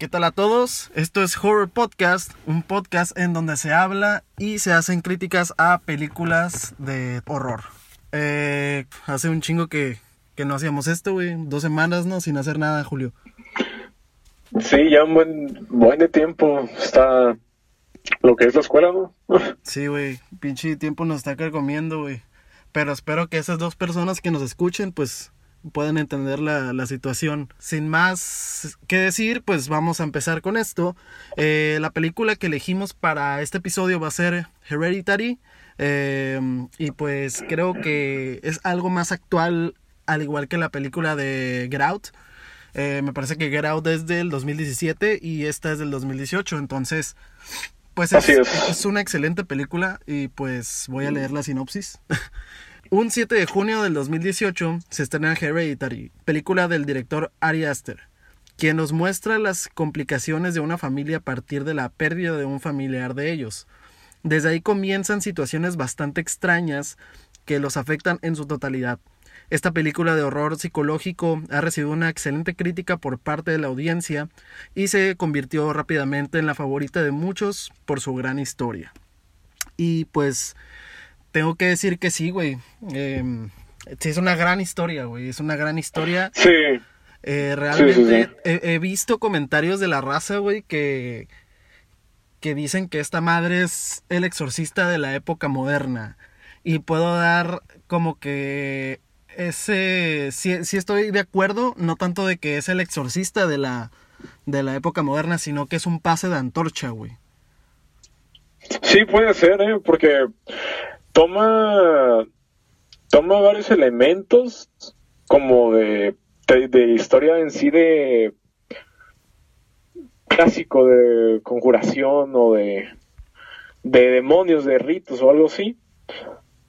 ¿Qué tal a todos? Esto es Horror Podcast, un podcast en donde se habla y se hacen críticas a películas de horror. Eh, hace un chingo que, que no hacíamos esto, güey. Dos semanas, ¿no? Sin hacer nada, Julio. Sí, ya un buen, buen de tiempo está lo que es la escuela, ¿no? Sí, güey. Pinche tiempo nos está carcomiendo, güey. Pero espero que esas dos personas que nos escuchen, pues puedan entender la, la situación. Sin más que decir, pues vamos a empezar con esto. Eh, la película que elegimos para este episodio va a ser Hereditary. Eh, y pues creo que es algo más actual, al igual que la película de Get Out. Eh, me parece que Get Out es del 2017 y esta es del 2018. Entonces, pues es, es. es una excelente película y pues voy a leer la sinopsis. Un 7 de junio del 2018 se estrena Hereditary, película del director Ari Aster, quien nos muestra las complicaciones de una familia a partir de la pérdida de un familiar de ellos. Desde ahí comienzan situaciones bastante extrañas que los afectan en su totalidad. Esta película de horror psicológico ha recibido una excelente crítica por parte de la audiencia y se convirtió rápidamente en la favorita de muchos por su gran historia. Y pues tengo que decir que sí, güey. Eh, sí, es una gran historia, güey. Es una gran historia. Sí, Eh, realmente Sí, sí, He, he visto comentarios de la raza, güey, que, que dicen que esta madre es el exorcista de la época moderna. Y puedo dar como que ese... Sí, sí estoy de acuerdo, no tanto de que es el exorcista de la, de la época moderna, sino que es un pase de antorcha, güey. sí puede ser, ¿eh? Porque toma, toma varios elementos como de, de, historia en sí de clásico de conjuración o de, de demonios, de ritos o algo así,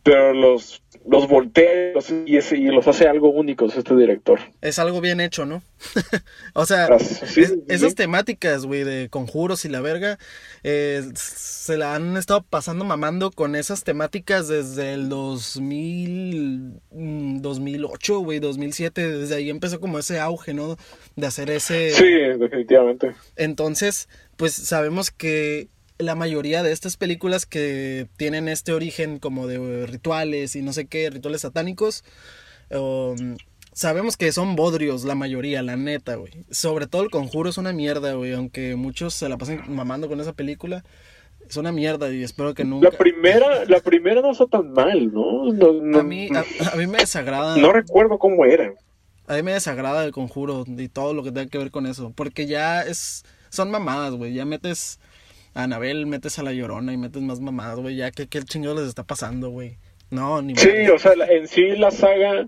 pero los, los voltea y, ese- y los hace algo únicos este director. Es algo bien hecho, ¿no? o sea, Así- sí, es- sí, esas temáticas, güey, de conjuros y la verga, eh, se la han estado pasando mamando con esas temáticas desde el 2000, mm, 2008, güey, 2007. Desde ahí empezó como ese auge, ¿no? De hacer ese... Sí, definitivamente. Entonces, pues sabemos que la mayoría de estas películas que tienen este origen como de rituales y no sé qué, rituales satánicos, um, sabemos que son bodrios la mayoría, la neta, güey. Sobre todo el conjuro es una mierda, güey, aunque muchos se la pasen mamando con esa película. Es una mierda y espero que nunca... La primera, la primera no está tan mal, ¿no? No, no- A mí, a, a mí me desagrada. no recuerdo cómo era. A mí me desagrada el conjuro y todo lo que tenga que ver con eso. Porque ya es. Son mamadas, güey. Ya metes a Anabel, metes a la llorona y metes más mamadas, güey. Ya que qué el chingo les está pasando, güey. No, ni Sí, o sea, en sí la saga,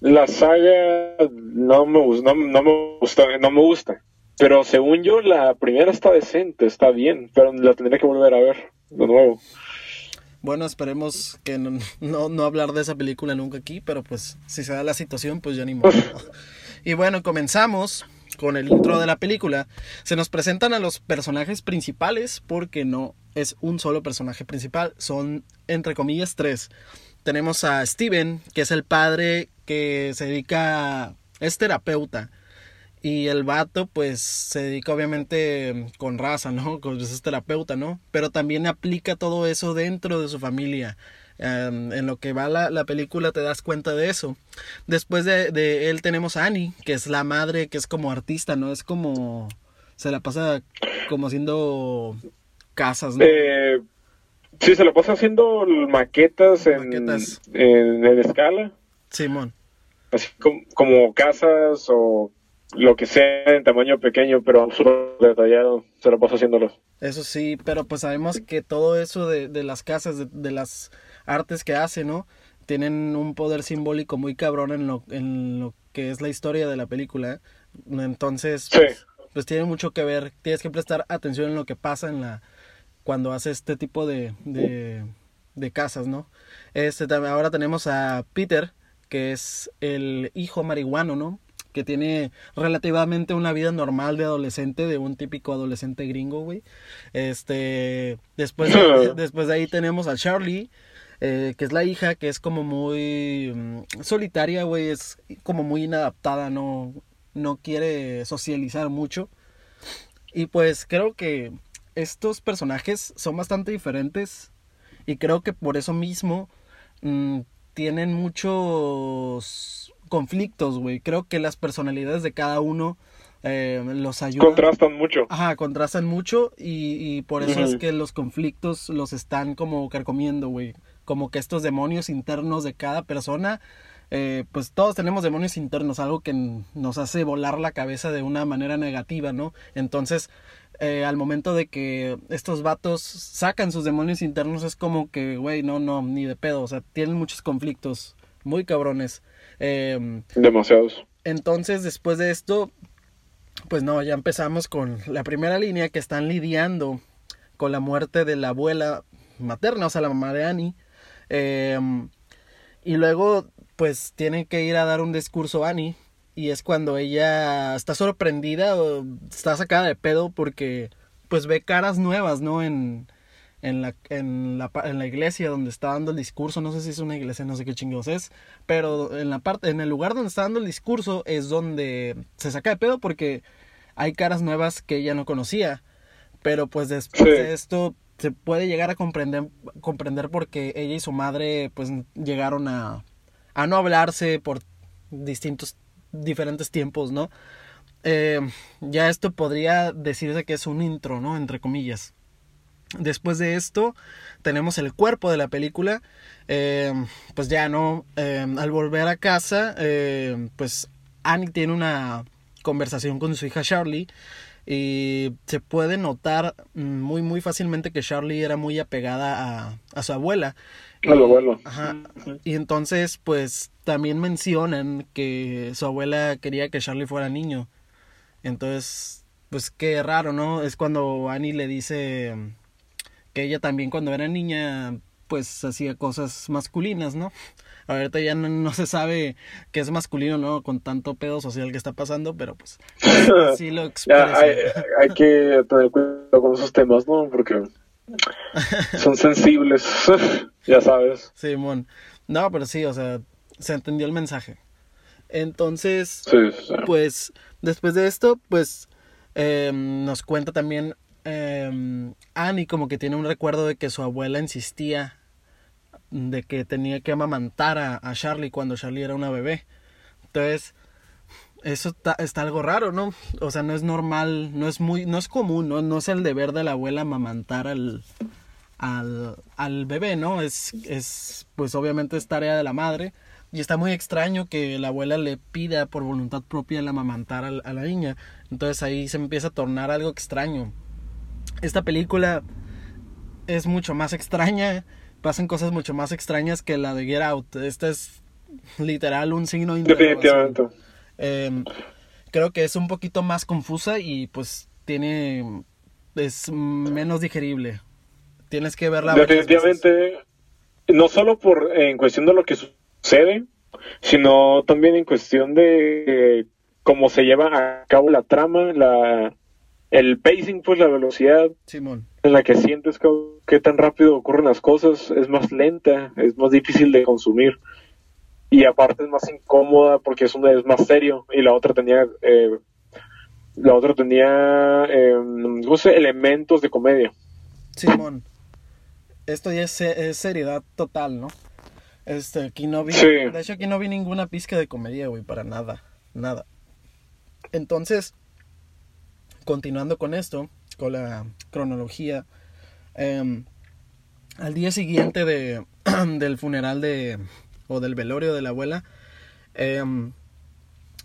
la saga no me gusta, no, no me gusta, no me gusta. Pero según yo, la primera está decente, está bien, pero la tendré que volver a ver de nuevo. Bueno, esperemos que no, no, no hablar de esa película nunca aquí, pero pues si se da la situación, pues ya ni modo. Y bueno, comenzamos con el intro de la película. Se nos presentan a los personajes principales porque no es un solo personaje principal, son entre comillas tres. Tenemos a Steven, que es el padre que se dedica, es terapeuta. Y el vato, pues, se dedica obviamente con raza, ¿no? Pues es terapeuta, ¿no? Pero también aplica todo eso dentro de su familia. Um, en lo que va la, la, película te das cuenta de eso. Después de, de, él tenemos a Annie, que es la madre, que es como artista, ¿no? Es como... Se la pasa como haciendo casas, ¿no? Eh, sí, se la pasa haciendo maquetas en, Maquetas. en, en escala. Simón. Así como, como casas o lo que sea en tamaño pequeño, pero súper detallado, se lo pasa haciéndolo. Eso sí, pero pues sabemos que todo eso de, de las casas, de, de, las artes que hace, ¿no? Tienen un poder simbólico muy cabrón en lo, en lo que es la historia de la película. Entonces, sí. pues, pues, tiene mucho que ver. Tienes que prestar atención en lo que pasa en la cuando hace este tipo de, de, de casas, ¿no? Este, ahora tenemos a Peter, que es el hijo marihuano, ¿no? que tiene relativamente una vida normal de adolescente, de un típico adolescente gringo, güey. Este, después de, después de ahí tenemos a Charlie, eh, que es la hija, que es como muy um, solitaria, güey, es como muy inadaptada, no, no quiere socializar mucho. Y pues creo que estos personajes son bastante diferentes y creo que por eso mismo mm, tienen muchos conflictos, güey. Creo que las personalidades de cada uno eh, los ayudan. Contrastan mucho. Ajá, contrastan mucho y, y por eso es que los conflictos los están como carcomiendo, güey. Como que estos demonios internos de cada persona, eh, pues todos tenemos demonios internos, algo que nos hace volar la cabeza de una manera negativa, ¿no? Entonces, eh, al momento de que estos vatos sacan sus demonios internos, es como que, güey, no, no, ni de pedo, o sea, tienen muchos conflictos muy cabrones. Eh, Demasiados. entonces, después de esto, pues no, ya empezamos con la primera línea que están lidiando con la muerte de la abuela materna, o sea, la mamá de Annie. Eh, y luego, pues tienen que ir a dar un discurso a Annie. Y es cuando ella está sorprendida o está sacada de pedo porque pues ve caras nuevas, ¿no? En, en, la, en, la, en la iglesia donde está dando el discurso. No sé si es una iglesia, no sé qué chingos es. Pero en la parte, en el lugar donde está dando el discurso es donde se saca de pedo porque hay caras nuevas que ella no conocía. Pero pues después Sí. de esto se puede llegar a comprender, comprender porque ella y su madre pues llegaron a, a no hablarse por distintos, diferentes tiempos, ¿no? Eh, ya esto podría decirse que es un intro, ¿no? Entre comillas. Después de esto tenemos el cuerpo de la película. Eh, pues ya no, eh, al volver a casa, pues Annie tiene una conversación con su hija Charlie y se puede notar mm, muy muy fácilmente que Charlie era muy apegada a, a su abuela. Abuelo. Ajá. Y entonces, pues también mencionan que su abuela quería que Charlie fuera niño. Entonces, pues qué raro, ¿no? Es cuando Annie le dice que ella también cuando era niña, pues hacía cosas masculinas, ¿no? Ahorita ya no, no se sabe qué es masculino, ¿no? Con tanto pedo social que está pasando, pero pues sí lo expresa. hay, hay que tener cuidado con esos temas, ¿no? Porque son sensibles, ya sabes. Simón. No, pero sí, o sea, se entendió el mensaje. Entonces, Sí, sí. pues después de esto, pues eh, nos cuenta también eh, Annie como que tiene un recuerdo de que su abuela insistía de que tenía que amamantar a, a Charlie cuando Charlie era una bebé. Entonces, eso está, está algo raro, ¿no? O sea, no es normal, no es muy, no es común, ¿no? No es el deber de la abuela amamantar al, al, al bebé, ¿no? Es, es, pues obviamente es tarea de la madre. Y está muy extraño que la abuela le pida por voluntad propia el amamantar al- a, la niña. Entonces ahí se empieza a tornar algo extraño. Esta película es mucho más extraña. Pasan cosas mucho más extrañas que la de Get Out. Esta es literal un signo de. Definitivamente. Eh, creo que es un poquito más confusa y pues tiene es menos digerible. Tienes que verla. Definitivamente, no solo por en cuestión de lo que sucede, sino también en cuestión de cómo se lleva a cabo la trama, la el pacing, pues la velocidad Simón. En la que sientes que, qué tan rápido ocurren las cosas, es más lenta, es más difícil de consumir. Y aparte es más incómoda porque es una es más serio y la otra tenía eh, la otra tenía eh, no sé, elementos de comedia. Simón. Esto ya es, es seriedad total, ¿no? Este, aquí no vi. Sí. De hecho, aquí no vi ninguna pizca de comedia, güey, para nada. Nada. Entonces, continuando con esto, la cronología, em, al día siguiente de, del funeral de. o del velorio de la abuela, em,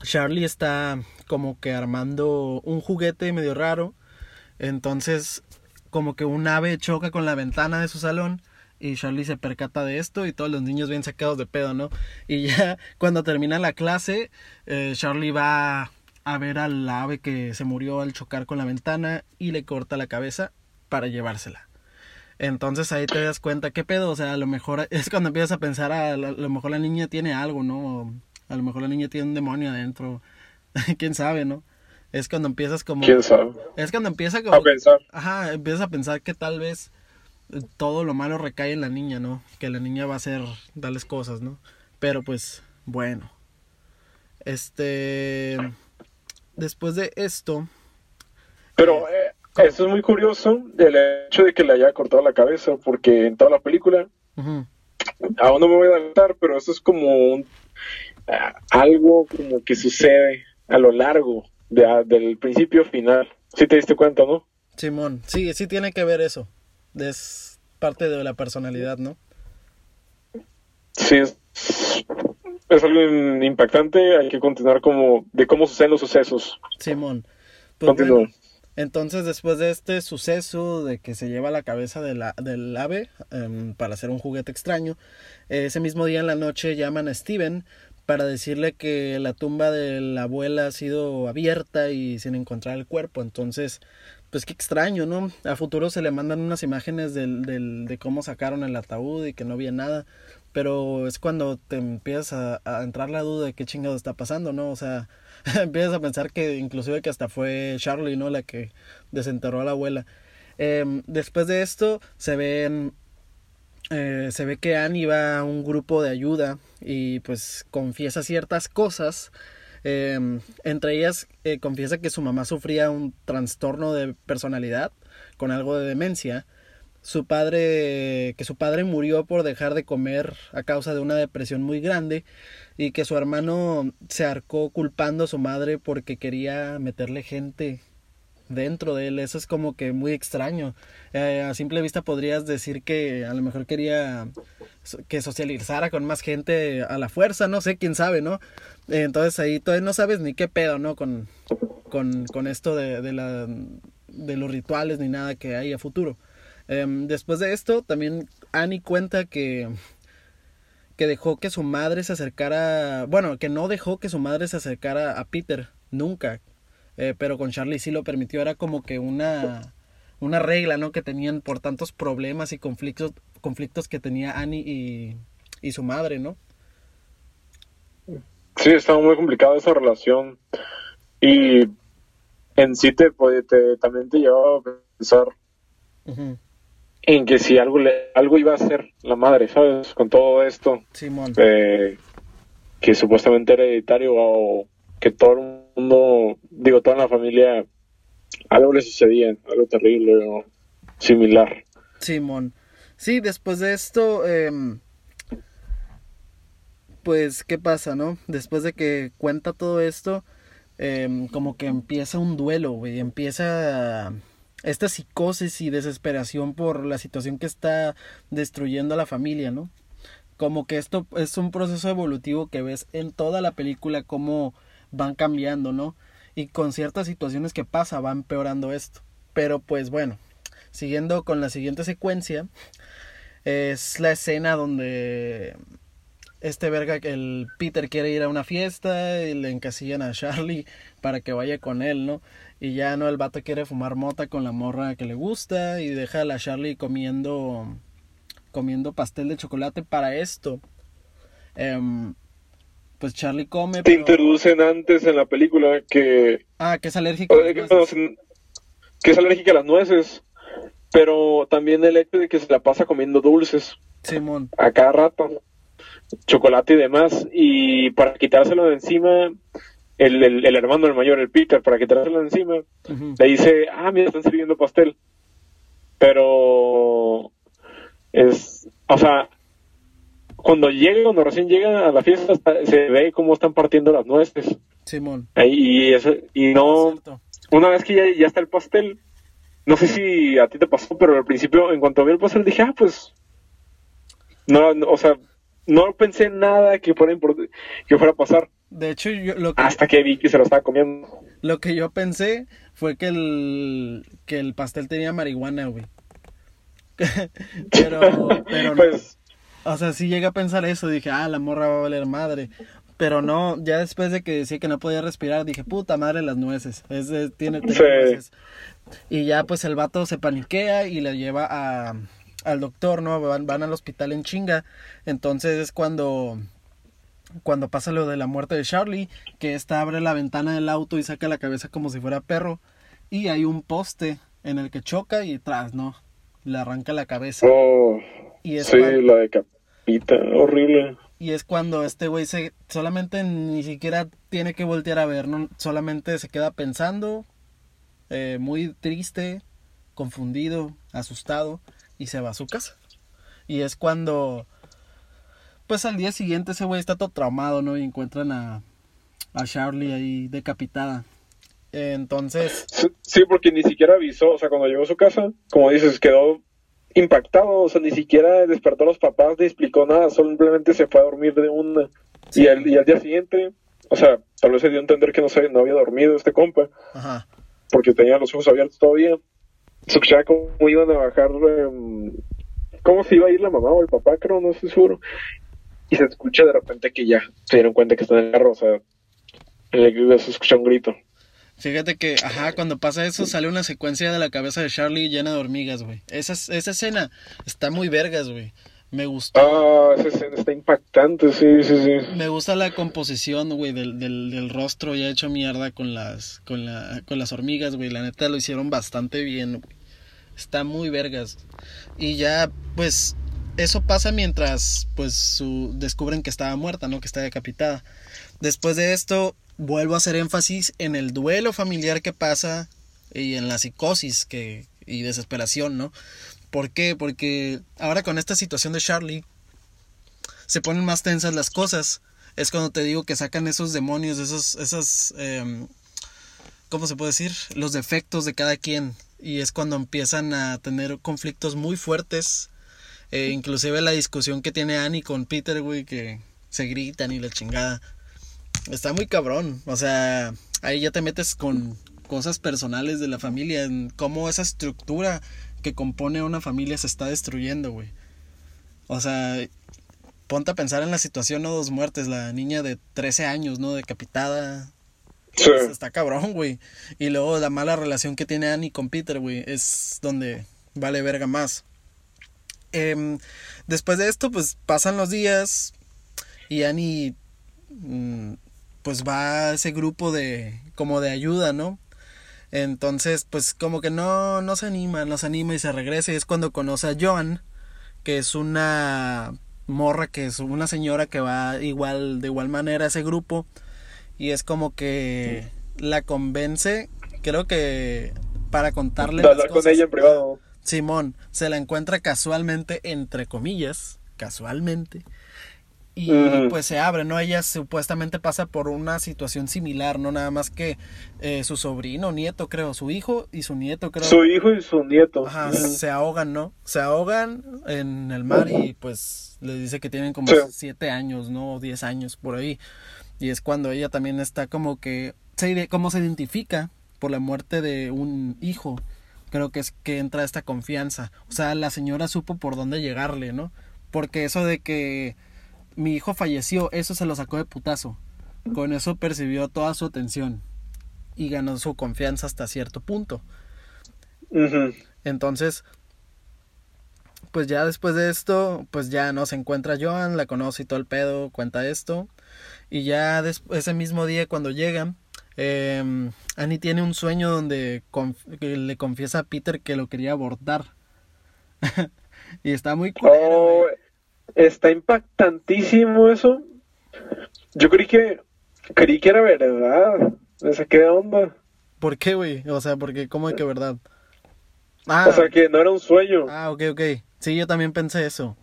Charlie está como que armando un juguete medio raro. Entonces, como que un ave choca con la ventana de su salón y Charlie se percata de esto y todos los niños bien sacados de pedo, ¿no? Y ya cuando termina la clase, eh, Charlie va a ver al ave que se murió al chocar con la ventana y le corta la cabeza para llevársela. Entonces ahí te das cuenta, ¿qué pedo? O sea, a lo mejor es cuando empiezas a pensar, a, a lo mejor la niña tiene algo, ¿no? A lo mejor la niña tiene un demonio adentro. ¿Quién sabe, no? Es cuando empiezas como... ¿Quién sabe? Es cuando empieza como... A pensar. Ajá, empiezas a pensar que tal vez eh, todo lo malo recae en la niña, ¿no? Que la niña va a hacer tales cosas, ¿no? Pero pues, bueno. Este... Después de esto, Pero eh, eso es muy curioso, el hecho de que le haya cortado la cabeza, porque en toda la película, aún no me voy a adelantar, pero eso es como un, ah, algo como que sucede a lo largo de- ah, del principio final. Si te diste cuenta, ¿no? Simón, sí, sí tiene que ver eso. Es parte de la personalidad, ¿no? Sí, es, es algo impactante, hay que continuar como de cómo suceden los sucesos. Simón. Pues bueno, entonces después de este suceso de que se lleva la cabeza de la- del ave em, para hacer un juguete extraño, ese mismo día en la noche llaman a Steven para decirle que la tumba de la abuela ha sido abierta y sin encontrar el cuerpo. Entonces, pues qué extraño, ¿no? A futuro se le mandan unas imágenes del, del- de cómo sacaron el ataúd y que no había nada. Pero es cuando te empiezas a, entrar la duda de qué chingado está pasando, ¿no? O sea, empiezas a pensar que inclusive que hasta fue Charlie, ¿no? La que desenterró a la abuela. Em, después de esto se ven eh, se ve que Annie va a un grupo de ayuda y pues confiesa ciertas cosas. Eh, entre ellas eh, confiesa que su mamá sufría un trastorno de personalidad con algo de demencia. Su padre, que su padre murió por dejar de comer a causa de una depresión muy grande y que su hermano se arcó culpando a su madre porque quería meterle gente dentro de él. Eso es como que muy extraño. Eh, a simple vista podrías decir que a lo mejor quería que socializara con más gente a la fuerza, no sé, quién sabe, ¿no? Entonces ahí todavía no sabes ni qué pedo, ¿no? Con, con, con esto de, de, la, de los rituales ni nada que hay a futuro. Em, después de esto, también Annie cuenta que que dejó que su madre se acercara, bueno, que no dejó que su madre se acercara a Peter, nunca, eh, pero con Charlie sí lo permitió, era como que una, una regla, ¿no? Que tenían por tantos problemas y conflictos, conflictos que tenía Annie y, y su madre, ¿no? Sí, estaba muy complicada esa relación y en sí te, puede- te- también te llevaba a pensar en que si algo le, algo iba a hacer la madre, ¿sabes? Con todo esto Simón. eh, que supuestamente era hereditario o que todo el mundo, digo, toda la familia, algo le sucedía, algo terrible o similar. Simón. Sí, después de esto, em, pues, ¿qué pasa, no? Después de que cuenta todo esto, em, como que empieza un duelo, güey. Empieza esta psicosis y desesperación por la situación que está destruyendo a la familia, ¿no? Como que esto es un proceso evolutivo que ves en toda la película, cómo van cambiando, ¿no? Y con ciertas situaciones que pasa, va empeorando esto. Pero pues bueno, siguiendo con la siguiente secuencia, es la escena donde este verga, el Peter quiere ir a una fiesta y le encasillan a Charlie para que vaya con él, ¿no? Y ya no, el vato quiere fumar mota con la morra que le gusta y deja a la Charlie comiendo comiendo pastel de chocolate para esto. Em, pues Charlie come, Te pero... introducen antes en la película que, Ah, que es alérgico. a las que, nueces. que es alérgica a las nueces, pero también el hecho de que se la pasa comiendo dulces Simón. a cada rato, chocolate y demás, y para quitárselo de encima, el, el, el hermano del mayor, el Peter, para quitárselo de encima, Ujú. le dice, ah, mira, están sirviendo pastel. Pero es, o sea, cuando llega, cuando recién llega a la fiesta, se ve cómo están partiendo las nueces. Simón. Ahí, Y, y no, Cierto. una vez que ya, ya está el pastel, no sé si a ti te pasó, pero al principio, en cuanto vi el pastel, dije, ah, pues, no, no, o sea, no pensé en nada que fuera, que fuera a pasar, De hecho, yo, lo que hasta que vi que se lo estaba comiendo. Lo que yo pensé fue que el, que el pastel tenía marihuana, güey. pero, pero no. pues, O sea, sí llegué a pensar eso. Dije, ah, la morra va a valer madre. Pero no, ya después de que decía que no podía respirar, dije, puta madre, las nueces. Es, tiene Sí. nueces. Y ya, pues el vato se paniquea y le lleva a, al doctor, ¿no? Van, van al hospital en chinga. Entonces es cuando cuando pasa lo de la muerte de Charlie, que esta abre la ventana del auto y saca la cabeza como si fuera perro, y hay un poste en el que choca y tras, ¿no? Le arranca la cabeza. oh, Y es, sí, cuan- la de capita, horrible. y es cuando este güey se solamente ni siquiera tiene que voltear a ver, ¿no? Solamente se queda pensando eh, muy triste, confundido, asustado, y se va a su casa. Y es cuando, pues al día siguiente ese güey está todo traumado, ¿no? Y encuentran a, a Charlie ahí decapitada. Entonces... Sí, porque ni siquiera avisó, o sea, cuando llegó a su casa, como dices, quedó impactado, o sea, ni siquiera despertó a los papás, ni explicó nada, simplemente se fue a dormir de una. Y, al, y al día siguiente, o sea, tal vez se dio a entender que no, se, no había dormido este compa, Ajá. porque tenía los ojos abiertos todavía. Escuchaba cómo iban a bajar, em, cómo se iba a ir la mamá o el papá, creo, no estoy seguro. Y se escucha de repente que ya se dieron cuenta que están en el carro, o sea, en el se escucha un grito. Fíjate que, ajá, cuando pasa eso sale una secuencia de la cabeza de Charlie llena de hormigas, güey. Esa, esa escena está muy vergas, güey. Me gustó. Ah, esa escena está impactante, sí, sí, sí. Me gusta la composición, güey, del, del, del rostro ya hecho mierda con las, con, la, con las hormigas, güey. La neta lo hicieron bastante bien, güey. Está muy vergas. Y ya, pues, eso pasa mientras, pues, su, descubren que estaba muerta, ¿no? Que está decapitada. Después de esto, vuelvo a hacer énfasis en el duelo familiar que pasa y en la psicosis que, y desesperación, ¿no? ¿Por qué? Porque ahora con esta situación de Charlie se ponen más tensas las cosas. Es cuando te digo que sacan esos demonios, esos, esas, eh, ¿cómo se puede decir? Los defectos de cada quien. Y es cuando empiezan a tener conflictos muy fuertes. Eh, inclusive la discusión que tiene Annie con Peter, güey, que se gritan y la chingada. Está muy cabrón. O sea, ahí ya te metes con cosas personales de la familia, en cómo esa estructura que compone una familia se está destruyendo, güey. O sea, ponte a pensar en la situación, no dos muertes, la niña de 13 años, ¿no? Decapitada. Sí. Pues, está cabrón, güey. Y luego la mala relación que tiene Annie con Peter, güey, es donde vale verga más. Em, después de esto, pues pasan los días y Annie, mm, pues va a ese grupo de, como de ayuda, ¿no? Entonces, pues como que no, no se anima, no se anima y se regresa y es cuando conoce a Joan, que es una morra, que es una señora que va igual, de igual manera a ese grupo y es como que la convence, creo que para contarle... De las hablar con ella en privado. Simón se la encuentra casualmente, entre comillas, casualmente. Y pues se abre, ¿no? Ella supuestamente pasa por una situación similar, ¿no? Nada más que eh, su sobrino, nieto, creo, su hijo y su nieto, creo. Su hijo y su nieto. Ajá, se ahogan, ¿no? Se ahogan en el mar y pues le dice que tienen como Sí. siete años, ¿no? O diez años por ahí. Y es cuando ella también está como que, se, como se identifica por la muerte de un hijo, creo que es que entra esta confianza. O sea, la señora supo por dónde llegarle, ¿no? Porque eso de que mi hijo falleció, eso se lo sacó de putazo. Con eso percibió toda su atención y ganó su confianza hasta cierto punto. Entonces, pues ya después de esto, pues ya no se encuentra Joan, la conoce y todo el pedo, cuenta esto. Y ya ese mismo día cuando llegan, eh, Annie tiene un sueño donde conf- le confiesa a Peter que lo quería abortar. y está muy culero, Oh, está impactantísimo eso. Yo creí que creí que era verdad. Me saqué de onda. ¿Por qué, güey? O sea, porque ¿cómo de que verdad? Ah, O sea, que no era un sueño. ah, ok, ok. Sí, yo también pensé eso.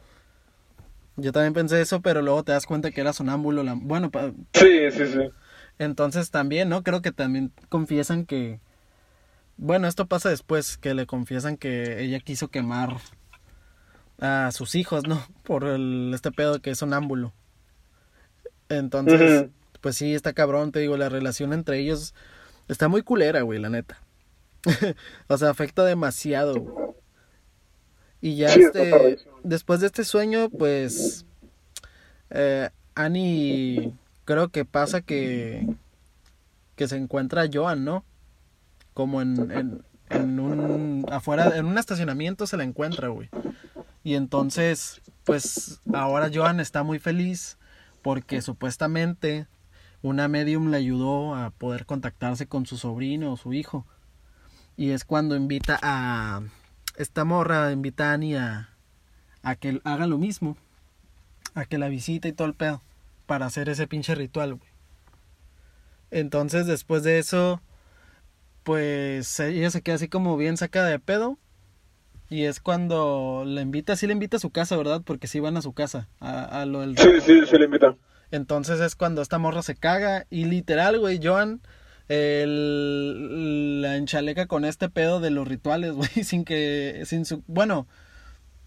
Yo también pensé eso, pero luego te das cuenta que era sonámbulo. La... Bueno, pa- Sí, sí, sí. Entonces también, ¿no? Creo que también confiesan que... Bueno, esto pasa después, que le confiesan que ella quiso quemar a sus hijos, ¿no? Por el, este pedo que es sonámbulo. Entonces, pues sí, está cabrón, te digo, la relación entre ellos está muy culera, güey, la neta. o sea, afecta demasiado. güey. Y ya Sí, este, después de este sueño, pues eh, Annie creo que pasa que que se encuentra Joan, ¿no? Como en, en, en un afuera en un estacionamiento se la encuentra, güey. Y entonces, pues ahora Joan está muy feliz porque supuestamente una medium le ayudó a poder contactarse con su sobrino o su hijo. Y es cuando invita a esta morra, invita a Annie a, a que haga lo mismo, a que la visite y todo el pedo, para hacer ese pinche ritual, güey. Entonces, después de eso, pues ella se queda así como bien sacada de pedo. Y es cuando la invita, sí le invita a su casa, ¿verdad? Porque sí van a su casa, a, a lo del... Sí, sí, sí le invita. Entonces es cuando esta morra se caga y literal, güey, Joan el, la enchaleca con este pedo de los rituales, güey, sin que, sin su, bueno,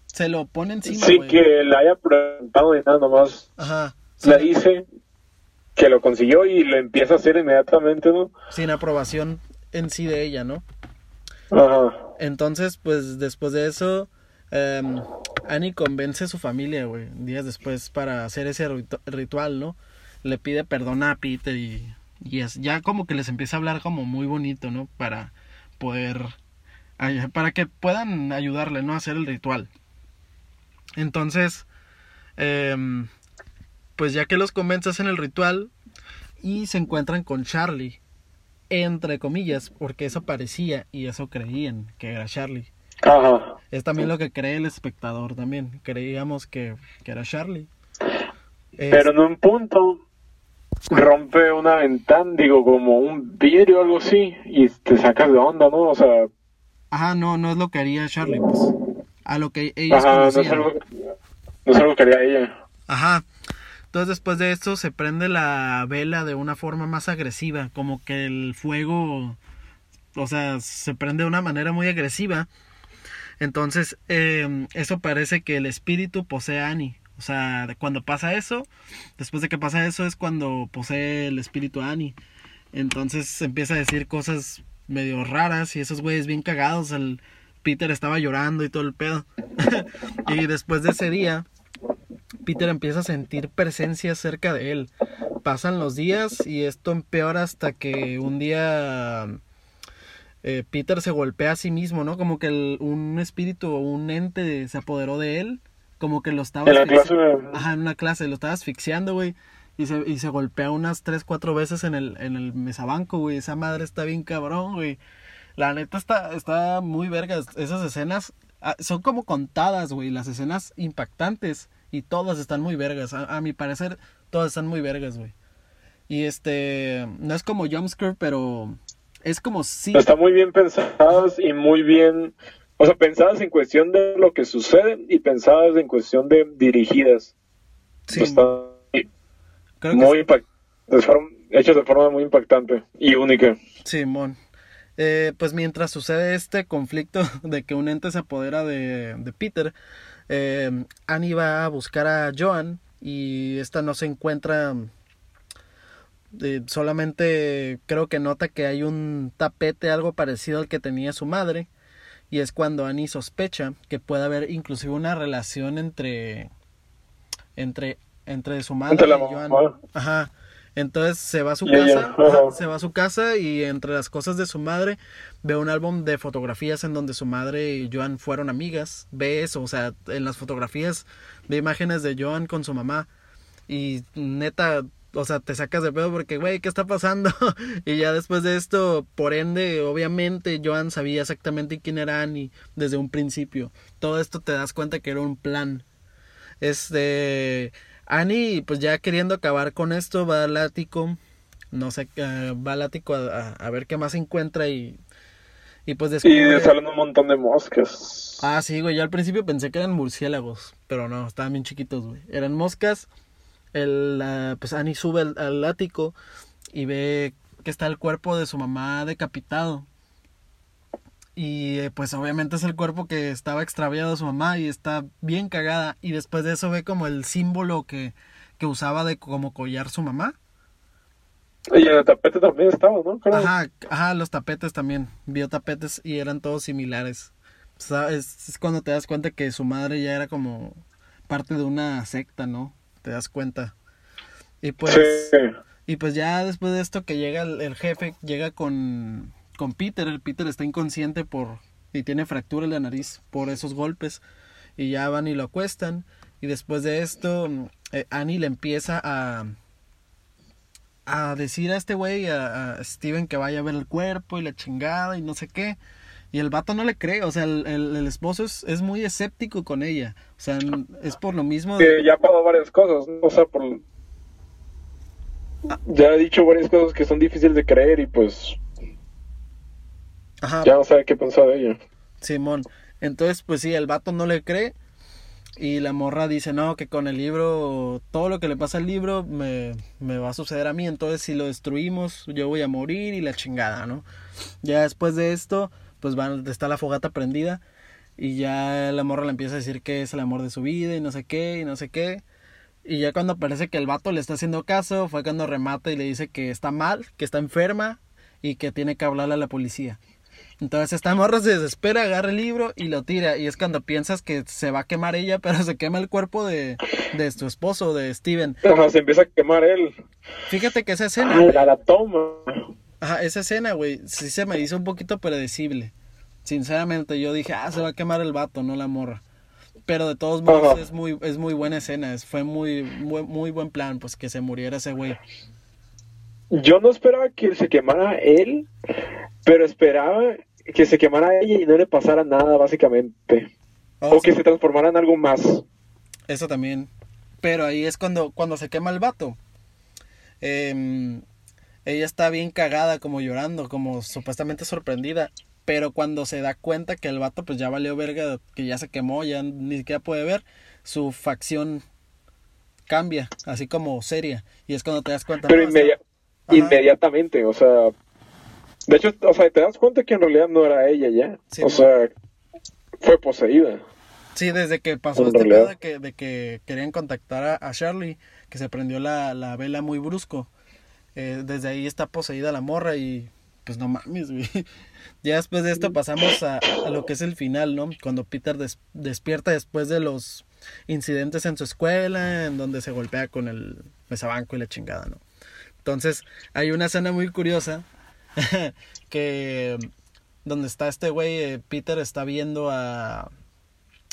se lo pone encima, Sin que le haya preguntado ni nada nomás. Ajá. Le dice que lo consiguió y lo empieza a hacer inmediatamente, ¿no? Sin aprobación en sí de ella, ¿no? Ajá. Entonces, pues después de eso, em, Annie convence a su familia, güey, días después para hacer ese ritual, ¿no? Le pide perdón a Peter y, y es, ya como que les empieza a hablar como muy bonito, ¿no? Para poder, para que puedan ayudarle, ¿no? A hacer el ritual. Entonces, em, pues ya que los convence en el ritual y se encuentran con Charlie, entre comillas, porque eso parecía y eso creían que era Charlie. Ajá. Es también lo que cree el espectador también. Creíamos que, que era Charlie. Pero en un punto rompe una ventana, digo, como un vidrio o algo así, y te sacas de onda, ¿no? O sea... Ajá, no, no es lo que haría Charlie, pues. A lo que ella Ajá, no es, algo, no es algo que haría ella. Ajá. Entonces después de esto se prende la vela de una forma más agresiva, como que el fuego, o sea, se prende de una manera muy agresiva. Entonces eh, eso parece que el espíritu posee a Annie. O sea, cuando pasa eso, después de que pasa eso es cuando posee el espíritu Annie. Entonces empieza a decir cosas medio raras y esos güeyes bien cagados. El Peter estaba llorando y todo el pedo. y después de ese día, Peter empieza a sentir presencia cerca de él. Pasan los días y esto empeora hasta que un día eh, Peter se golpea a sí mismo, ¿no? Como que un espíritu o un ente se apoderó de él como que lo estaba... En Ajá, en una clase, lo estaba asfixiando, güey. Y se, y se golpea unas tres, cuatro veces en el, en el mesabanco, güey. Esa madre está bien cabrón, güey. La neta está, está muy vergas. Esas escenas ah, son como contadas, güey. Las escenas impactantes. Y todas están muy vergas. A, mi parecer, todas están muy vergas, güey. Y este, no es como jumpscare, pero es como si... Está muy bien pensadas y muy bien o sea, pensadas en cuestión de lo que sucede y pensadas en cuestión de dirigidas. Sí. muy hechas de forma muy impactante y única. Simón. Eh, pues mientras sucede este conflicto de que un ente se apodera de, de Peter, eh, Annie va a buscar a Joan y esta no se encuentra. Eh, solamente creo que nota que hay un tapete algo parecido al que tenía su madre y es cuando Annie sospecha que puede haber inclusive una relación entre entre entre su madre y Joan. Ajá. Entonces se va a su casa, se va a su casa y entre las cosas de su madre ve un álbum de fotografías en donde su madre y Joan fueron amigas. Ve eso, o sea, en las fotografías ve imágenes de Joan con su mamá y neta o sea, te sacas de pedo porque, güey, ¿qué está pasando? y ya después de esto, por ende, obviamente, Joan sabía exactamente quién era Annie desde un principio. Todo esto te das cuenta que era un plan. Este. Annie, pues ya queriendo acabar con esto, va al ático. No sé, uh, va al ático a, a, ver qué más encuentra y. Y pues descubre... Y salen un montón de moscas. Ah, sí, güey. Yo al principio pensé que eran murciélagos. Pero no, estaban bien chiquitos, güey. Eran moscas el, pues Annie sube al, ático y ve que está el cuerpo de su mamá decapitado. Y eh, pues obviamente es el cuerpo que estaba extraviado de su mamá y está bien cagada. Y después de eso ve como el símbolo que, que usaba de como collar su mamá. Y el tapete también estaba, ¿no? Ajá, ajá, los tapetes también. Vio tapetes y eran todos similares. es, cuando te das cuenta que su madre ya era como parte de una secta, ¿no? te das cuenta. Y pues, y pues ya después de esto que llega el, jefe, llega con, con Peter, Peter está inconsciente por, y tiene fractura en la nariz por esos golpes, y ya van y lo acuestan, y después de esto, eh, Annie le empieza a, a decir a este güey, a, a, Steven, que vaya a ver el cuerpo y la chingada y no sé qué. Y el vato no le cree, o sea, el, el, esposo es, es, muy escéptico con ella. O sea, es por lo mismo. Que ya ha pasado varias cosas, o sea, por. Ya ha dicho varias cosas que son difíciles de creer y pues. Ajá, Ya no sabe qué pensar de ella. Simón. Entonces, pues sí, el vato no le cree. Y la morra dice, no, que con el libro, todo lo que le pasa al libro me, me va a suceder a mí. Entonces, si lo destruimos, yo voy a morir y la chingada, ¿no? Ya después de esto, pues van, está la fogata prendida. Y ya la morra le empieza a decir que es el amor de su vida y no sé qué, y no sé qué. Y ya cuando parece que el vato le está haciendo caso, fue cuando remata y le dice que está mal, que está enferma y que tiene que hablarle a la policía. Entonces esta morra se desespera, agarra el libro y lo tira. Y es cuando piensas que se va a quemar ella, pero se quema el cuerpo de, de su esposo, de Steven. Ajá, se empieza a quemar él. Fíjate que esa escena, Ah, la, la toma. ajá, esa escena, güey, sí se me hizo un poquito predecible. Sinceramente, yo dije, ah, se va a quemar el vato, no la morra. Pero de todos modos Ajá. es muy, es muy buena escena, es, fue muy, muy, muy buen plan, pues que se muriera ese güey. Yo no esperaba que se quemara él, pero esperaba que se quemara ella y no le pasara nada, básicamente. Oh, o que se transformara en algo más. Eso también. Pero ahí es cuando, cuando se quema el vato. Em, ella está bien cagada, como llorando, como supuestamente sorprendida. Pero cuando se da cuenta que el vato pues ya valió verga, que ya se quemó, ya ni siquiera puede ver, su facción cambia, así como seria. Y es cuando te das cuenta. Pero no, Ajá. inmediatamente, o sea. De hecho, o sea, te das cuenta que en realidad no era ella ya. Sí, o no. sea, fue poseída. Sí, desde que pasó En este realidad. pedo de que, de que querían contactar a, a Charlie, que se prendió la, la vela muy brusco. eh, desde ahí está poseída la morra y pues no mames, güey. Ya después de esto pasamos a, a lo que es el final, ¿no? Cuando Peter des- despierta después de los incidentes en su escuela, en donde se golpea con el mesabanco y la chingada, ¿no? Entonces, hay una escena muy curiosa que donde está este güey, eh, Peter está viendo a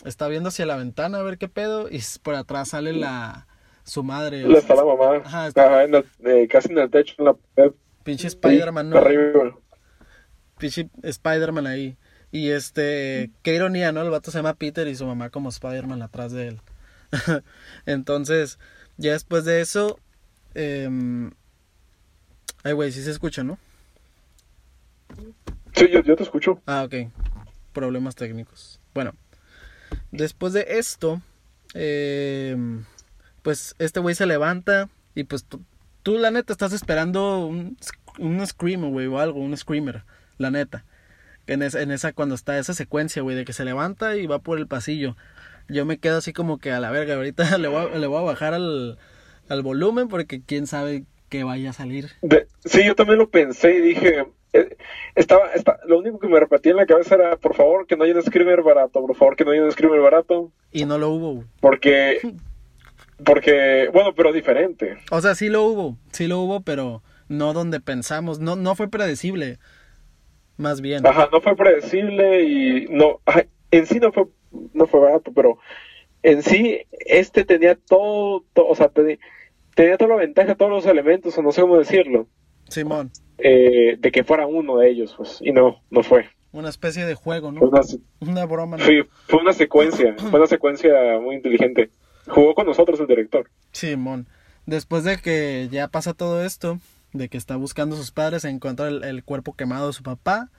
está viendo hacia la ventana a ver qué pedo y por atrás sale la su madre, está la mamá. Ajá, está- Ajá, en el- eh, casi en el techo, en la pinche Spider-Man, ¿no? Arriba. Pinche Spider-Man ahí. Y este, qué ironía, ¿no? El vato se llama Peter y su mamá como Spider-Man atrás de él. Entonces, ya después de eso, em, ay, güey, sí se escucha, ¿no? Sí, yo, yo te escucho. Ah, ok. Problemas técnicos. Bueno, después de esto, eh, pues este güey se levanta y pues tú, tú, la neta estás esperando un, un scream, güey, o algo, un screamer, la neta. En esa, en esa cuando está esa secuencia, güey, de que se levanta y va por el pasillo. Yo me quedo así como que a la verga, ahorita le voy a, le voy a bajar al, al volumen porque quién sabe que vaya a salir. De- sí, yo también lo pensé y dije, eh, estaba, esta- lo único que me repetía en la cabeza era, por favor, que no haya un screamer barato, por favor, que no haya un screamer barato, Y no lo hubo, porque, porque, bueno, pero diferente. O sea, sí lo hubo, sí lo hubo, pero no donde pensamos, no, no fue predecible, más bien. Ajá, no fue predecible y no, ajá, en sí no fue, no fue barato, pero en sí este tenía todo, to- o sea, teni- tenía toda la ventaja, todos los elementos, o no sé cómo decirlo, Simón, eh, de que fuera uno de ellos, pues, y no, no fue. una especie de juego, ¿no? una, Una broma, ¿no? sí, fue una secuencia, fue una secuencia muy inteligente. Jugó con nosotros el director. Simón. Después de que ya pasa todo esto, de que está buscando a sus padres, encuentra el, el cuerpo quemado de su papá.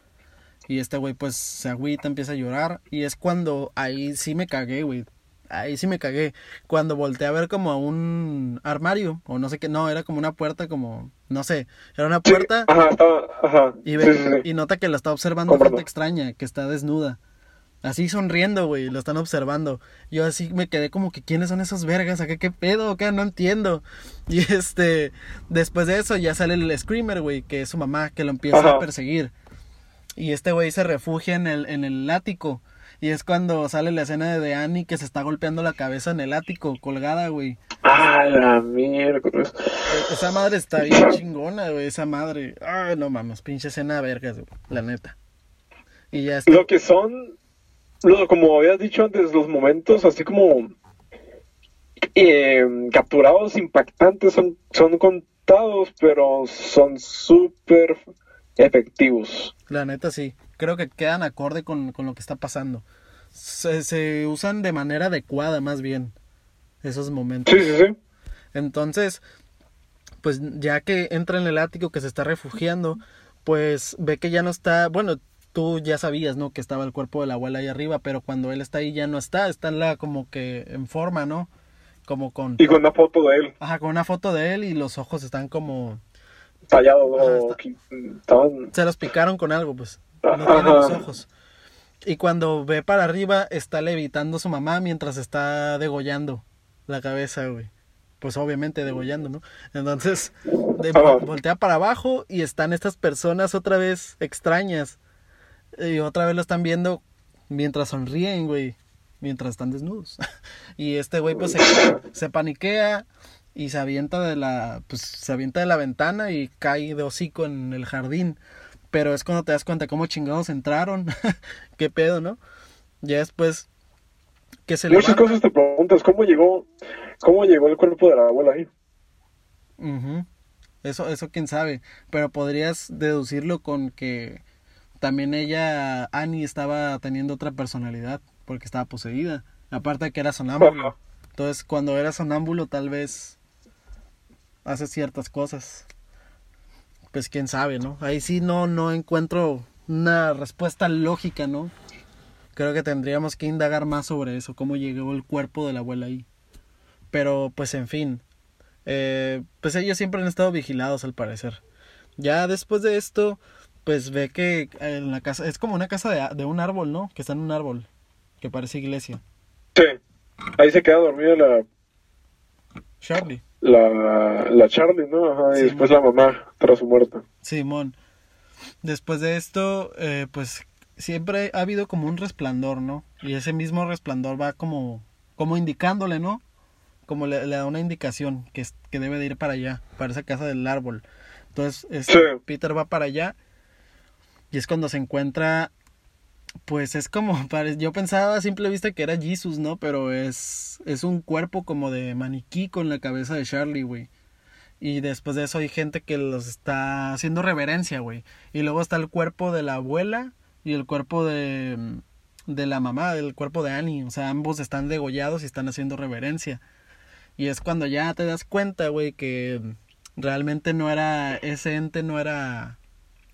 Y este güey pues se agüita, empieza a llorar. Y es cuando ahí sí me cagué, güey. Ahí sí me cagué. Cuando volteé a ver como a un armario, o no sé qué, no, era como una puerta, como, no sé, era una Sí, puerta. ajá, estaba, ajá. Y, sí, ve- sí, sí. y nota que la está observando Comprendo. gente extraña, que está desnuda. Así sonriendo, güey, lo están observando. Yo así me quedé como que, ¿quiénes son esos vergas? ¿Acá qué pedo? Acá no entiendo. Y este, después de eso ya sale el Screamer, güey, que es su mamá, que lo empieza a perseguir. Y este güey se refugia en el, en el ático. Y es cuando sale la escena de Annie que se está golpeando la cabeza en el ático, colgada, güey. Ah, la miércoles. E- Esa madre está bien chingona, güey, esa madre. Ay, no mames, pinche escena vergas, güey, la neta. Y ya está. Lo que son, lo, como habías dicho antes, los momentos así como eh, capturados, impactantes, son, son contados, pero son súper efectivos. La neta sí. Creo que quedan acorde con, con lo que está pasando. Se, se usan de manera adecuada más bien esos momentos. Sí, sí, sí. Entonces, pues ya que entra en el ático que se está refugiando, pues ve que ya no está, bueno, tú ya sabías, ¿no? Que estaba el cuerpo de la abuela ahí arriba, pero cuando él está ahí ya no está, está en la como que en forma, ¿no? Como con... Y con una foto de él. Ajá, con una foto de él y los ojos están como... Tallados, está- estaban... Se los picaron con algo, pues. No tiene los ojos. Y cuando ve para arriba, está levitando su mamá mientras está degollando la cabeza, güey. Pues obviamente degollando, ¿no? Entonces, de- Ajá. voltea para abajo y están estas personas otra vez extrañas. Y otra vez lo están viendo mientras sonríen, güey. Mientras están desnudos. Y este güey, pues, se, se paniquea y se avienta de la, pues, se avienta de la ventana y cae de hocico en el jardín. Pero es cuando te das cuenta cómo chingados entraron. Qué pedo, ¿no? Ya después que se Muchas levanta. cosas te preguntas, ¿cómo llegó, cómo llegó el cuerpo de la abuela ahí? Ujú. Eso, eso quién sabe. Pero podrías deducirlo con que también ella, Annie, estaba teniendo otra personalidad porque estaba poseída. Aparte de que era sonámbulo. Entonces, cuando era sonámbulo, tal vez hace ciertas cosas. Pues quién sabe, ¿no? Ahí sí no, no encuentro una respuesta lógica, ¿no? Creo que tendríamos que indagar más sobre eso, cómo llegó el cuerpo de la abuela ahí. Pero, pues en fin, eh, pues ellos siempre han estado vigilados al parecer. Ya después de esto, pues ve que en la casa, es como una casa de, de un árbol, ¿no? Que está en un árbol, que parece iglesia. Sí. Ahí se queda dormida la, Charlie. la, la Charlie, ¿no? Ajá, y Sí, después la mamá tras su muerte. Simón. Después de esto, eh, pues siempre ha habido como un resplandor, ¿no? Y ese mismo resplandor va como, como indicándole, ¿no? Como le, le da una indicación que, es- que debe de ir para allá, para esa casa del árbol. Entonces, este, Sí. Peter va para allá y es cuando se encuentra, pues es como, yo pensaba a simple vista que era Jesus, ¿no? Pero es, es un cuerpo como de maniquí con la cabeza de Charlie, güey. Y después de eso hay gente que los está haciendo reverencia, güey. Y luego está el cuerpo de la abuela y el cuerpo de, de la mamá, el cuerpo de Annie. O sea, ambos están degollados y están haciendo reverencia. Y es cuando ya te das cuenta, güey, que realmente no era ese ente, no era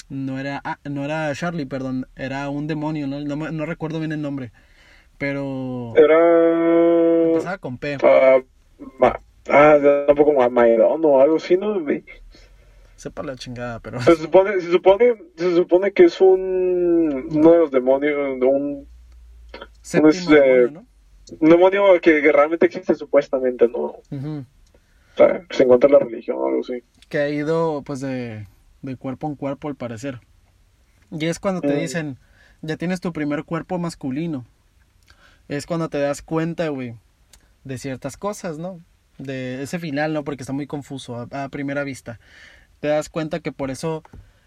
no era ah, no era Charlie, perdón, era un demonio, no no, no recuerdo bien el nombre. Pero Era... empezaba con P. ma- ah, tampoco como Maedón o algo así, ¿no? Sepa la chingada, pero Se supone, se supone, se supone que es un uno de los demonios, un, séptimo es, eh, demonio, ¿no? un demonio que, que realmente existe supuestamente, ¿no? Ujú. O sea, que se encuentra en la religión o algo así. que ha ido pues de, de cuerpo en cuerpo al parecer. Y es cuando te Mm. dicen, ya tienes tu primer cuerpo masculino. Es cuando te das cuenta, güey, de ciertas cosas, ¿no? De ese final, ¿no? Porque está muy confuso a, primera vista. Te das cuenta que por eso,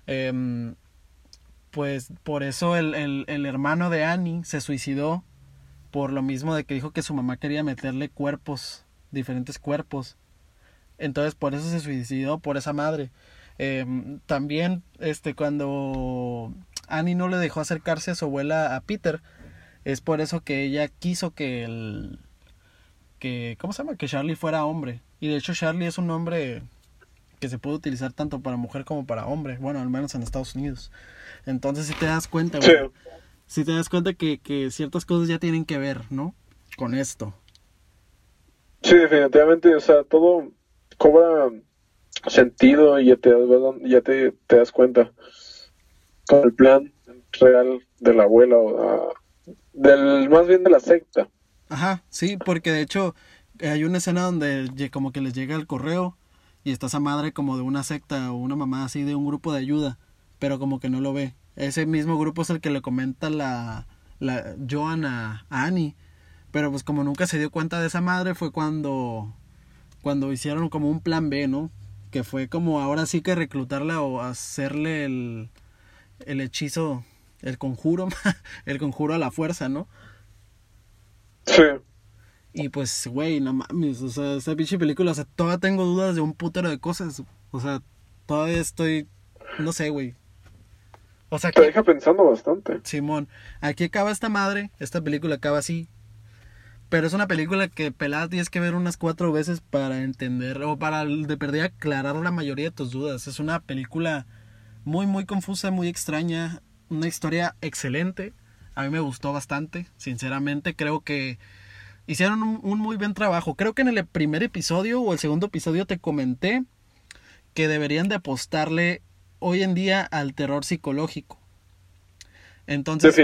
em, pues por eso el, el, el hermano de Annie se suicidó. Por lo mismo de que dijo que su mamá quería meterle cuerpos, diferentes cuerpos. Entonces por eso se suicidó, por esa madre. Eh, también este cuando Annie no le dejó acercarse a su abuela a Peter, es por eso que ella quiso que el que ¿cómo se llama? que Charlie fuera hombre. Y de hecho Charlie es un nombre que se puede utilizar tanto para mujer como para hombre, bueno, al menos en Estados Unidos. Entonces si te das cuenta, Sí. güey, si te das cuenta que, que ciertas cosas ya tienen que ver, ¿no? Con esto. Sí, definitivamente, o sea, todo cobra sentido y ya te, das- ya te, te das cuenta con el plan real de la abuela o ah, del más bien de la secta. Ajá, sí, porque de hecho eh, hay una escena donde como que les llega el correo y está esa madre como de una secta o una mamá así de un grupo de ayuda, pero como que no lo ve. Ese mismo grupo es el que le comenta la, la Joan a, a Annie, pero pues como nunca se dio cuenta de esa madre fue cuando cuando hicieron como un plan B, ¿no? Que fue como ahora sí que reclutarla o hacerle el, el hechizo, el conjuro, el conjuro a la fuerza, ¿no? Sí, Y pues, güey, no mames, o sea, esa pinche película, o sea, todavía tengo dudas de un putero de cosas. O sea, todavía estoy, no sé, güey. O sea, te que, deja pensando bastante. Simón, aquí acaba esta madre, esta película acaba así. Pero es una película que pelada tienes que ver unas cuatro veces para entender o para de perder aclarar la mayoría de tus dudas. Es una película muy, muy confusa, muy extraña. una historia excelente. A mí me gustó bastante, sinceramente. Creo que hicieron un, un, muy buen trabajo. Creo que en el primer episodio o el segundo episodio te comenté que deberían de apostarle hoy en día al terror psicológico. Entonces,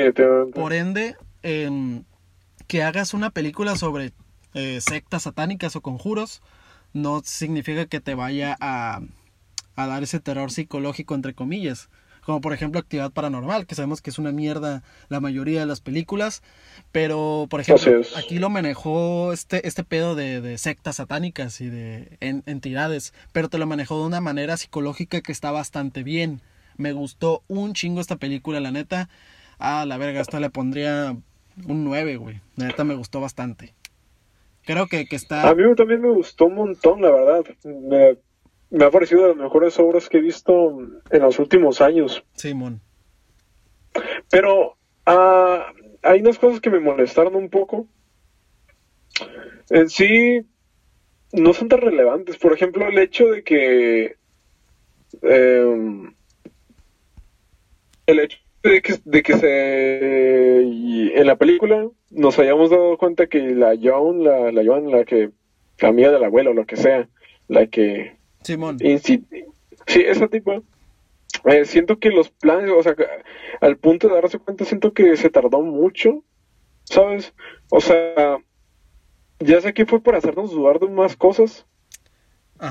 por ende, eh, que hagas una película sobre eh, sectas satánicas o conjuros no significa que te vaya a, a dar ese terror psicológico, entre comillas como por ejemplo Actividad Paranormal, que sabemos que es una mierda la mayoría de las películas, pero por ejemplo aquí lo manejó este, este pedo de, de sectas satánicas y de entidades, pero te lo manejó de una manera psicológica que está bastante bien. Me gustó un chingo esta película, la neta. A la verga, esta le pondría un 9, güey. La neta me gustó bastante. Creo que, que está... A mí también me gustó un montón, la verdad. Me me ha parecido de las mejores obras que he visto en los últimos años. Simón. Pero uh, hay unas cosas que me molestaron un poco. En sí, no son tan relevantes. Por ejemplo, el hecho de que. Eh, el hecho de que, de que se. En la película nos hayamos dado cuenta que la Joan, la, la Joan, la que. La amiga del abuelo, lo que sea, la que Simón. sí, sí, ese tipo. Eh, siento que los planes, o sea, al punto de darse cuenta, siento que se tardó mucho, ¿sabes? O sea, ya sé que fue para hacernos dudar de más cosas,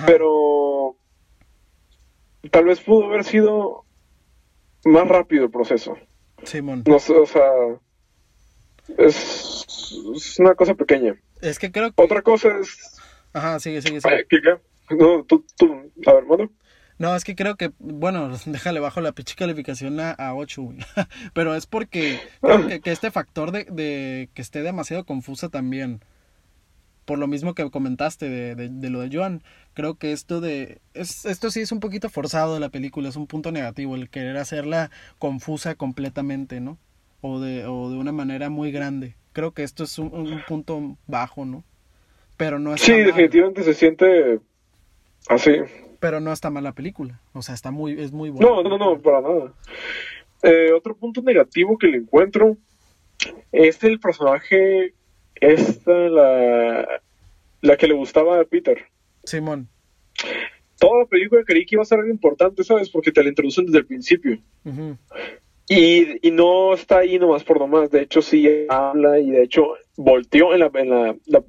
pero tal vez pudo haber sido más rápido el proceso. Simón. No o sea, es, una cosa pequeña. Es que creo que... Otra cosa es... Ajá, sigue, sigue, sigue. No, tú, tú, a ver, bueno. No, es que creo que, bueno, déjale bajo la pinche calificación a, a 8, Pero es porque creo que, que, este factor de, de, que esté demasiado confusa también. Por lo mismo que comentaste de, de, de, lo de Joan. Creo que esto de. Es, esto sí es un poquito forzado de la película, es un punto negativo, el querer hacerla confusa completamente, ¿no? O de, o de una manera muy grande. Creo que esto es un, un punto bajo, ¿no? Pero no es. Sí, definitivamente se siente Así. Ah, Pero no está mal la película. O sea, está muy, es muy buena. No, no, no, para nada. Eh, otro punto negativo que le encuentro es el personaje, esta, la, la que le gustaba a Peter. Simón. Toda la película creí que iba a ser algo importante, ¿sabes? Porque te la introducen desde el principio. y, y, no está ahí nomás por nomás. De hecho, sí habla y de hecho volteó en la, en la la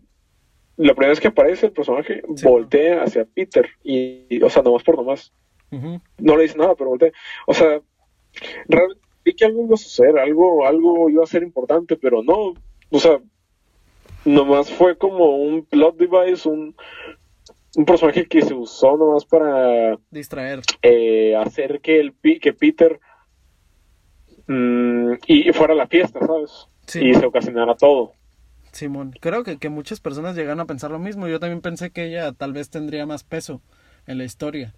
primera vez que aparece el personaje, voltea hacia Peter y, o sea, nomás por nomás. No le dice nada, pero voltea. O sea, realmente vi que algo iba a suceder, algo, algo iba a ser importante, pero no. O sea, nomás fue como un plot device, un, un personaje que se usó nomás para distraer, eh, hacer que el que Peter mm, y fuera a la fiesta, ¿sabes? Y se ocasionara todo. Simón, creo que, que muchas personas llegaron a pensar lo mismo. Yo también pensé que ella tal vez tendría más peso en la historia.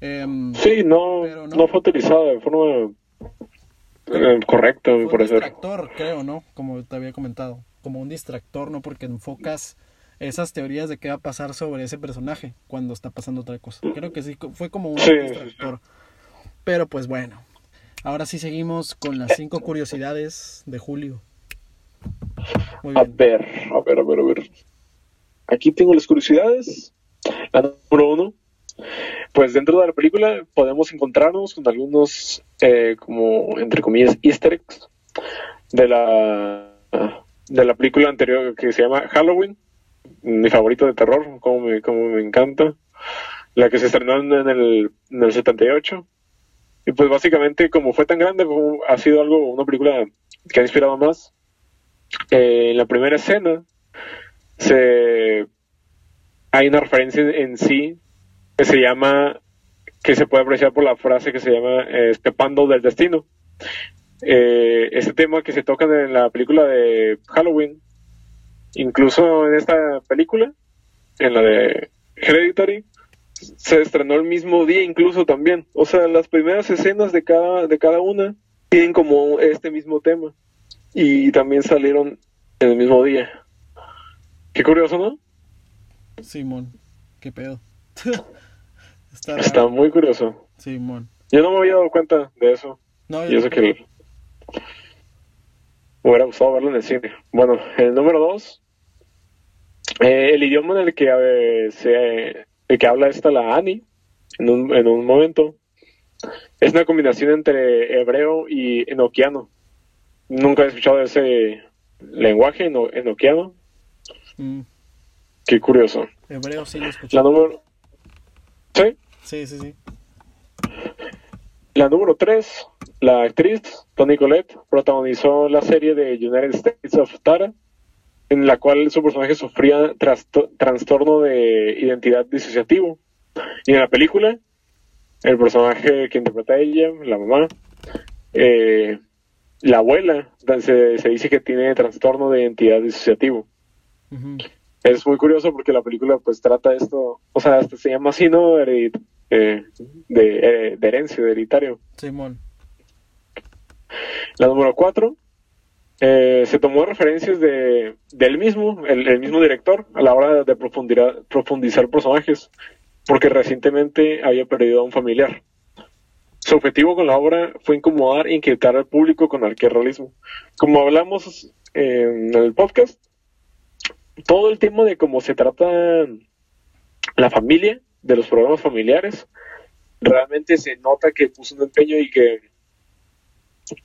Em, sí, no, no, fue utilizada de forma eh, correcta, me parece. Un distractor, creo, ¿no? Como te había comentado. Como un distractor, ¿no? Porque enfocas esas teorías de qué va a pasar sobre ese personaje cuando está pasando otra cosa. Creo que sí, fue como un distractor. Pero pues bueno, ahora sí seguimos con las cinco curiosidades de Julio. A ver, a ver, a ver, a ver. Aquí tengo las curiosidades. La número uno. Pues dentro de la película podemos encontrarnos con algunos, eh, como entre comillas, easter eggs de la, de la película anterior que se llama Halloween, mi favorito de terror, como me, como me encanta, la que se estrenó en el, en el 78. Y pues básicamente como fue tan grande, ha sido algo, una película que ha inspirado más eh, en la primera escena se hay una referencia en sí que se llama que se puede apreciar por la frase que se llama eh, escapando del destino. Eh, este tema que se toca en la película de Halloween incluso en esta película en la de Hereditary se estrenó el mismo día incluso también. O sea las primeras escenas de cada de cada una tienen como este mismo tema y también salieron en el mismo día. Qué curioso, ¿no? Simón, qué pedo. Está, muy curioso. Simón. Yo no me había dado cuenta de eso. No, yo, y eso que Me hubiera gustado verlo en el cine. Bueno, el número dos, eh, el idioma en el que, eh, se, el que habla esta la Annie, en un, en un momento, es una combinación entre hebreo y enoquiano. Nunca he escuchado ese lenguaje eno- enoquiano. Mm, Qué curioso. hebreo sí lo escuché. La número... ¿Sí? Sí, sí, sí. La número 3, la actriz Toni Collette protagonizó la serie de United States of Tara, en la cual su personaje sufría trasto- trastorno de identidad disociativo. Y en la película, el personaje que interpreta a ella, la mamá, eh, la abuela, se, se dice que tiene trastorno de identidad disociativo. Es muy curioso porque la película pues trata esto, o sea, hasta se llama así, ¿no? Eh, de, eh, de herencia, de hereditario. Simón. La número 4 se tomó referencias de, de él mismo, el, el mismo director, a la hora de profundizar, profundizar personajes, porque recientemente había perdido a un familiar. Su objetivo con la obra fue incomodar e inquietar al público con arquerrealismo. Como hablamos eh, en el podcast, todo el tema de cómo se trata la familia, de los problemas familiares, realmente se nota que puso un empeño y que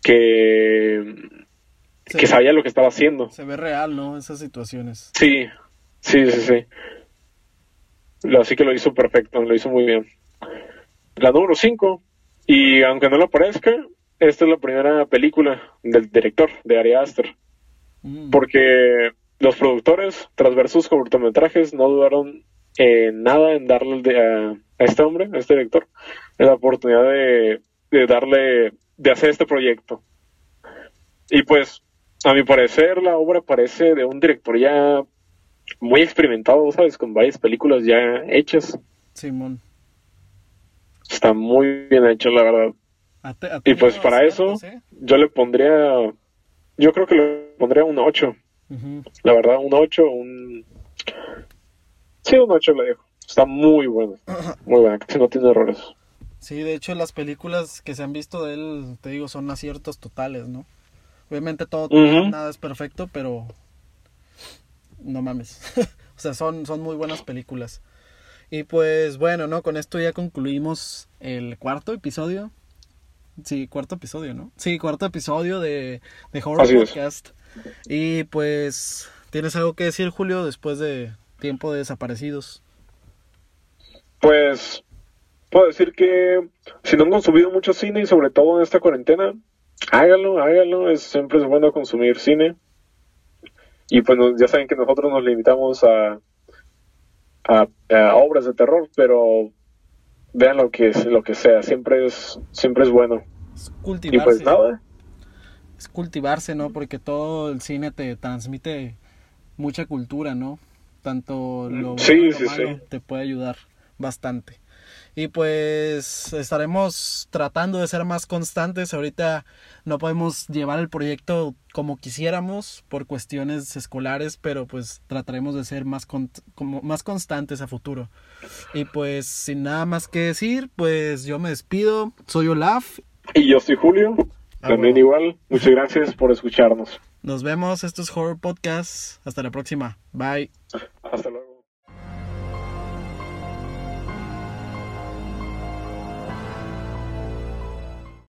que, Se, que sabía lo que estaba haciendo. se ve real, ¿no? Esas situaciones. Sí, sí, sí, sí. Así que lo hizo perfecto, lo hizo muy bien. La número 5, y aunque no lo parezca, esta es la primera película del director, de Ari Aster, Mm, porque los productores, tras ver sus cortometrajes, no dudaron en nada en darle de- a, a este hombre, a este director, la oportunidad de, de darle, de hacer este proyecto. Y pues, a mi parecer, la obra parece de un director ya muy experimentado, ¿sabes? Con varias películas ya hechas. Simón. Está muy bien hecho, la verdad. Te- Y pues para eso, ¿eh? yo le pondría, yo creo que le pondría un 8. Ujú. La verdad, un 8, un... Sí, un 8 le dejo. Está muy bueno. Muy buena, casi no tiene errores. Sí, de hecho las películas que se han visto de él, te digo, son aciertos totales, ¿no? Obviamente todo, nada es perfecto, pero no mames. o sea, son, son muy buenas películas. Y pues bueno, ¿no? Con esto ya concluimos el cuarto episodio. Sí, cuarto episodio, ¿no? Sí, cuarto episodio de, de Horror Así es. Podcast. Y pues, ¿tienes algo que decir, Julio, después de tiempo de desaparecidos? Pues puedo decir que si no han consumido mucho cine y sobre todo en esta cuarentena, háganlo, háganlo. Es, siempre es bueno consumir cine. Y pues ya saben que nosotros nos limitamos a, a, a obras de terror, pero vean lo que lo que sea, siempre es siempre es bueno. Es Y cultivarse. pues nada, es cultivarse, ¿no? Porque todo el cine te transmite mucha cultura, ¿no? Tanto lo Sí, bueno y lo sí, malo sí. te puede ayudar bastante. Y pues estaremos tratando de ser más constantes. Ahorita no podemos llevar el proyecto como quisiéramos por cuestiones escolares, pero pues trataremos de ser más, con- como más constantes a futuro. Y pues sin nada más que decir, pues yo me despido. Soy Olaf. y yo soy Julio, Ah, también bueno. igual. Muchas gracias por escucharnos. Nos vemos. Esto es Horror Podcast. Hasta la próxima. Bye. Hasta luego.